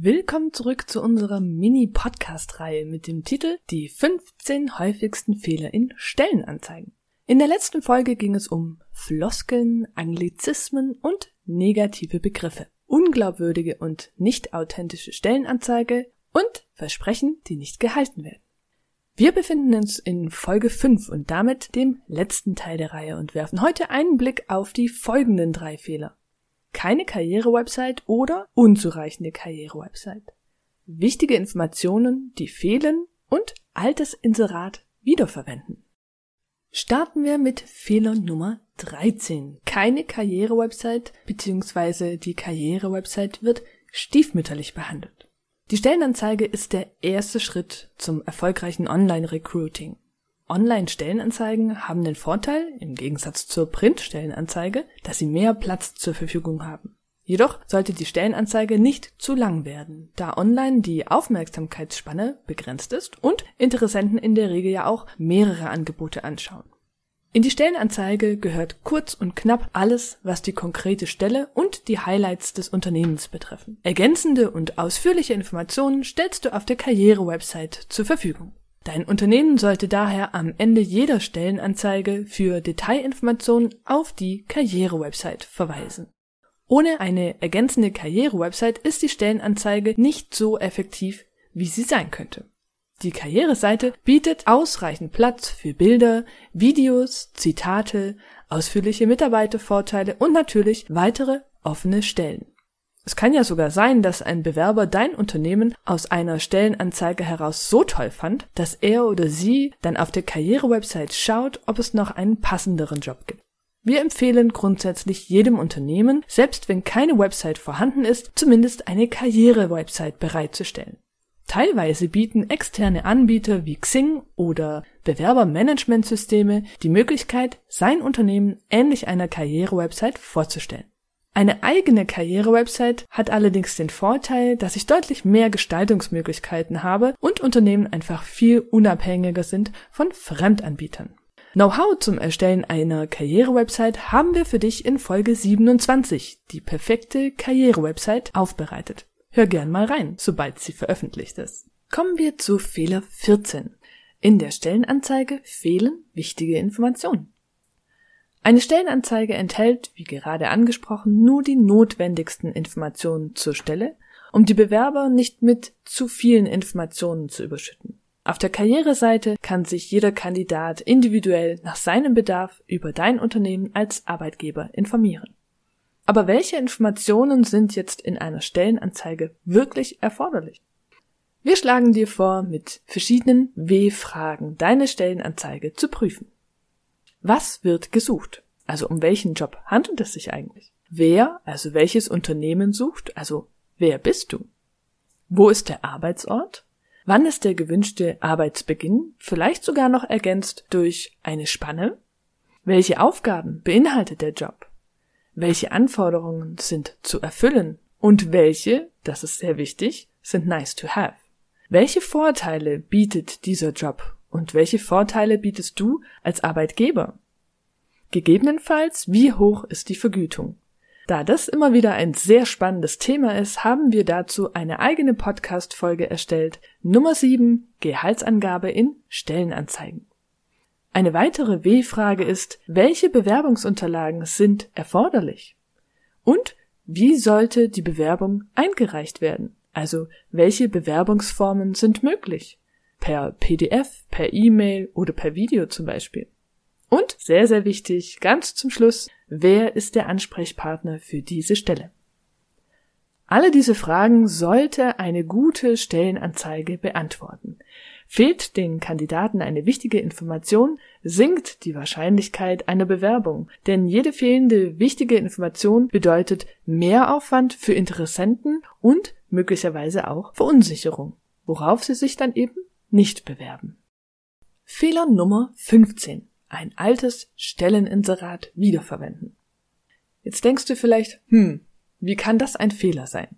Willkommen zurück zu unserer Mini-Podcast-Reihe mit dem Titel Die 15 häufigsten Fehler in Stellenanzeigen. In der letzten Folge ging es um Floskeln, Anglizismen und negative Begriffe, unglaubwürdige und nicht authentische Stellenanzeige und Versprechen, die nicht gehalten werden. Wir befinden uns in Folge 5 und damit dem letzten Teil der Reihe und werfen heute einen Blick auf die folgenden drei Fehler keine Karrierewebsite oder unzureichende Karrierewebsite. Wichtige Informationen, die fehlen und altes Inserat wiederverwenden. Starten wir mit Fehler Nummer 13. Keine Karrierewebsite bzw. die Karrierewebsite wird stiefmütterlich behandelt. Die Stellenanzeige ist der erste Schritt zum erfolgreichen Online-Recruiting. Online-Stellenanzeigen haben den Vorteil, im Gegensatz zur Print-Stellenanzeige, dass sie mehr Platz zur Verfügung haben. Jedoch sollte die Stellenanzeige nicht zu lang werden, da online die Aufmerksamkeitsspanne begrenzt ist und Interessenten in der Regel ja auch mehrere Angebote anschauen. In die Stellenanzeige gehört kurz und knapp alles, was die konkrete Stelle und die Highlights des Unternehmens betreffen. Ergänzende und ausführliche Informationen stellst du auf der Karriere-Website zur Verfügung. Dein Unternehmen sollte daher am Ende jeder Stellenanzeige für Detailinformationen auf die Karriere-Website verweisen. Ohne eine ergänzende Karriere-Website ist die Stellenanzeige nicht so effektiv, wie sie sein könnte. Die Karriereseite bietet ausreichend Platz für Bilder, Videos, Zitate, ausführliche Mitarbeitervorteile und natürlich weitere offene Stellen. Es kann ja sogar sein, dass ein Bewerber dein Unternehmen aus einer Stellenanzeige heraus so toll fand, dass er oder sie dann auf der Karrierewebsite schaut, ob es noch einen passenderen Job gibt. Wir empfehlen grundsätzlich jedem Unternehmen, selbst wenn keine Website vorhanden ist, zumindest eine Karrierewebsite bereitzustellen. Teilweise bieten externe Anbieter wie Xing oder Bewerbermanagementsysteme die Möglichkeit, sein Unternehmen ähnlich einer Karrierewebsite vorzustellen. Eine eigene Karriere-Website hat allerdings den Vorteil, dass ich deutlich mehr Gestaltungsmöglichkeiten habe und Unternehmen einfach viel unabhängiger sind von Fremdanbietern. Know-how zum Erstellen einer Karriere-Website haben wir für dich in Folge 27, die perfekte Karriere-Website, aufbereitet. Hör gern mal rein, sobald sie veröffentlicht ist. Kommen wir zu Fehler 14. In der Stellenanzeige fehlen wichtige Informationen. Eine Stellenanzeige enthält, wie gerade angesprochen, nur die notwendigsten Informationen zur Stelle, um die Bewerber nicht mit zu vielen Informationen zu überschütten. Auf der Karriereseite kann sich jeder Kandidat individuell nach seinem Bedarf über dein Unternehmen als Arbeitgeber informieren. Aber welche Informationen sind jetzt in einer Stellenanzeige wirklich erforderlich? Wir schlagen dir vor, mit verschiedenen W-Fragen deine Stellenanzeige zu prüfen. Was wird gesucht? Also um welchen Job handelt es sich eigentlich? Wer, also welches Unternehmen sucht? Also wer bist du? Wo ist der Arbeitsort? Wann ist der gewünschte Arbeitsbeginn? Vielleicht sogar noch ergänzt durch eine Spanne? Welche Aufgaben beinhaltet der Job? Welche Anforderungen sind zu erfüllen? Und welche, das ist sehr wichtig, sind nice to have? Welche Vorteile bietet dieser Job und welche Vorteile bietest du als Arbeitgeber? Gegebenenfalls, wie hoch ist die Vergütung? Da das immer wieder ein sehr spannendes Thema ist, haben wir dazu eine eigene Podcast-Folge erstellt. Nummer 7, Gehaltsangabe in Stellenanzeigen. Eine weitere W-Frage ist, welche Bewerbungsunterlagen sind erforderlich? Und wie sollte die Bewerbung eingereicht werden? Also, welche Bewerbungsformen sind möglich? Per PDF, per E-Mail oder per Video zum Beispiel. Und sehr, sehr wichtig, ganz zum Schluss, wer ist der Ansprechpartner für diese Stelle? Alle diese Fragen sollte eine gute Stellenanzeige beantworten. Fehlt den Kandidaten eine wichtige Information, sinkt die Wahrscheinlichkeit einer Bewerbung, denn jede fehlende wichtige Information bedeutet Mehraufwand für Interessenten und möglicherweise auch Verunsicherung. worauf sie sich dann eben nicht bewerben. Fehler Nummer 15. Ein altes Stelleninserat wiederverwenden. Jetzt denkst du vielleicht, hm, wie kann das ein Fehler sein?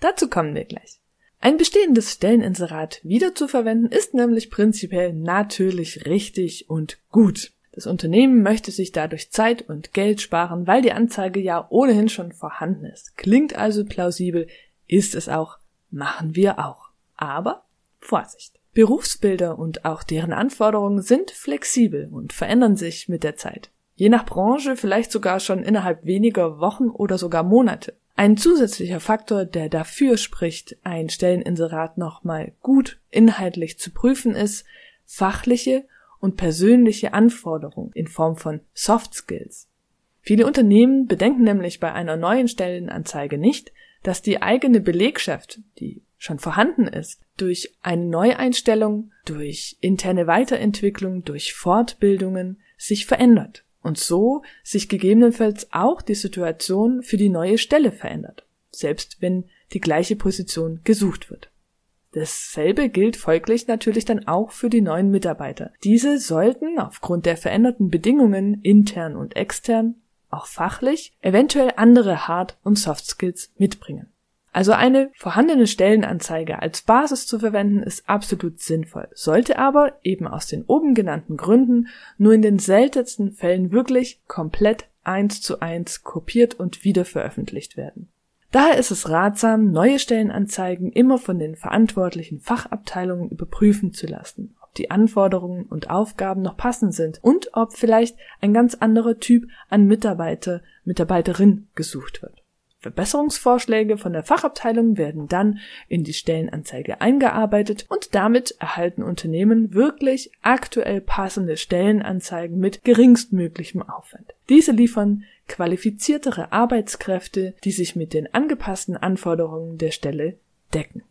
Dazu kommen wir gleich. Ein bestehendes Stelleninserat wiederzuverwenden ist nämlich prinzipiell natürlich richtig und gut. Das Unternehmen möchte sich dadurch Zeit und Geld sparen, weil die Anzeige ja ohnehin schon vorhanden ist. Klingt also plausibel, ist es auch, machen wir auch. Aber Vorsicht! Berufsbilder und auch deren Anforderungen sind flexibel und verändern sich mit der Zeit. Je nach Branche vielleicht sogar schon innerhalb weniger Wochen oder sogar Monate. Ein zusätzlicher Faktor, der dafür spricht, ein Stelleninserat nochmal gut inhaltlich zu prüfen, ist fachliche und persönliche Anforderungen in Form von Soft Skills. Viele Unternehmen bedenken nämlich bei einer neuen Stellenanzeige nicht, dass die eigene Belegschaft, die schon vorhanden ist, durch eine Neueinstellung, durch interne Weiterentwicklung, durch Fortbildungen sich verändert und so sich gegebenenfalls auch die Situation für die neue Stelle verändert, selbst wenn die gleiche Position gesucht wird. Dasselbe gilt folglich natürlich dann auch für die neuen Mitarbeiter. Diese sollten aufgrund der veränderten Bedingungen intern und extern, auch fachlich, eventuell andere Hard- und Soft Skills mitbringen. Also eine vorhandene Stellenanzeige als Basis zu verwenden ist absolut sinnvoll, sollte aber eben aus den oben genannten Gründen nur in den seltensten Fällen wirklich komplett eins zu eins kopiert und wieder veröffentlicht werden. Daher ist es ratsam, neue Stellenanzeigen immer von den verantwortlichen Fachabteilungen überprüfen zu lassen, ob die Anforderungen und Aufgaben noch passend sind und ob vielleicht ein ganz anderer Typ an Mitarbeiter, Mitarbeiterin gesucht wird. Verbesserungsvorschläge von der Fachabteilung werden dann in die Stellenanzeige eingearbeitet und damit erhalten Unternehmen wirklich aktuell passende Stellenanzeigen mit geringstmöglichem Aufwand. Diese liefern qualifiziertere Arbeitskräfte, die sich mit den angepassten Anforderungen der Stelle decken.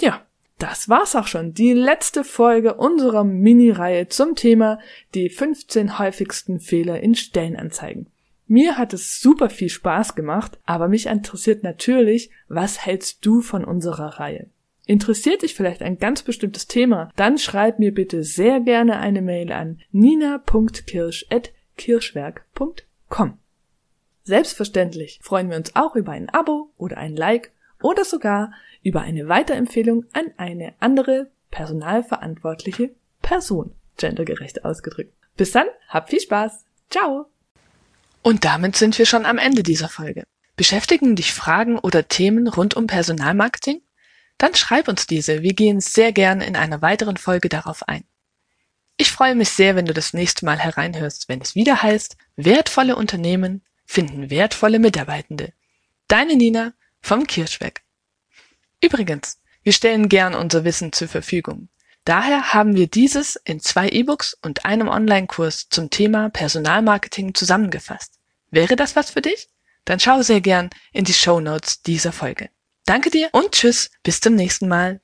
Ja, das war's auch schon. Die letzte Folge unserer Mini-Reihe zum Thema die 15 häufigsten Fehler in Stellenanzeigen. Mir hat es super viel Spaß gemacht, aber mich interessiert natürlich, was hältst du von unserer Reihe? Interessiert dich vielleicht ein ganz bestimmtes Thema? Dann schreib mir bitte sehr gerne eine Mail an nina.kirsch.kirschwerk.com. Selbstverständlich freuen wir uns auch über ein Abo oder ein Like oder sogar über eine Weiterempfehlung an eine andere personalverantwortliche Person, gendergerecht ausgedrückt. Bis dann, hab viel Spaß. Ciao! Und damit sind wir schon am Ende dieser Folge. Beschäftigen dich Fragen oder Themen rund um Personalmarketing? Dann schreib uns diese. Wir gehen sehr gern in einer weiteren Folge darauf ein. Ich freue mich sehr, wenn du das nächste Mal hereinhörst, wenn es wieder heißt, wertvolle Unternehmen finden wertvolle Mitarbeitende. Deine Nina vom Kirschweg. Übrigens, wir stellen gern unser Wissen zur Verfügung. Daher haben wir dieses in zwei E-Books und einem Online-Kurs zum Thema Personalmarketing zusammengefasst. Wäre das was für dich? Dann schau sehr gern in die Show Notes dieser Folge. Danke dir und tschüss, bis zum nächsten Mal.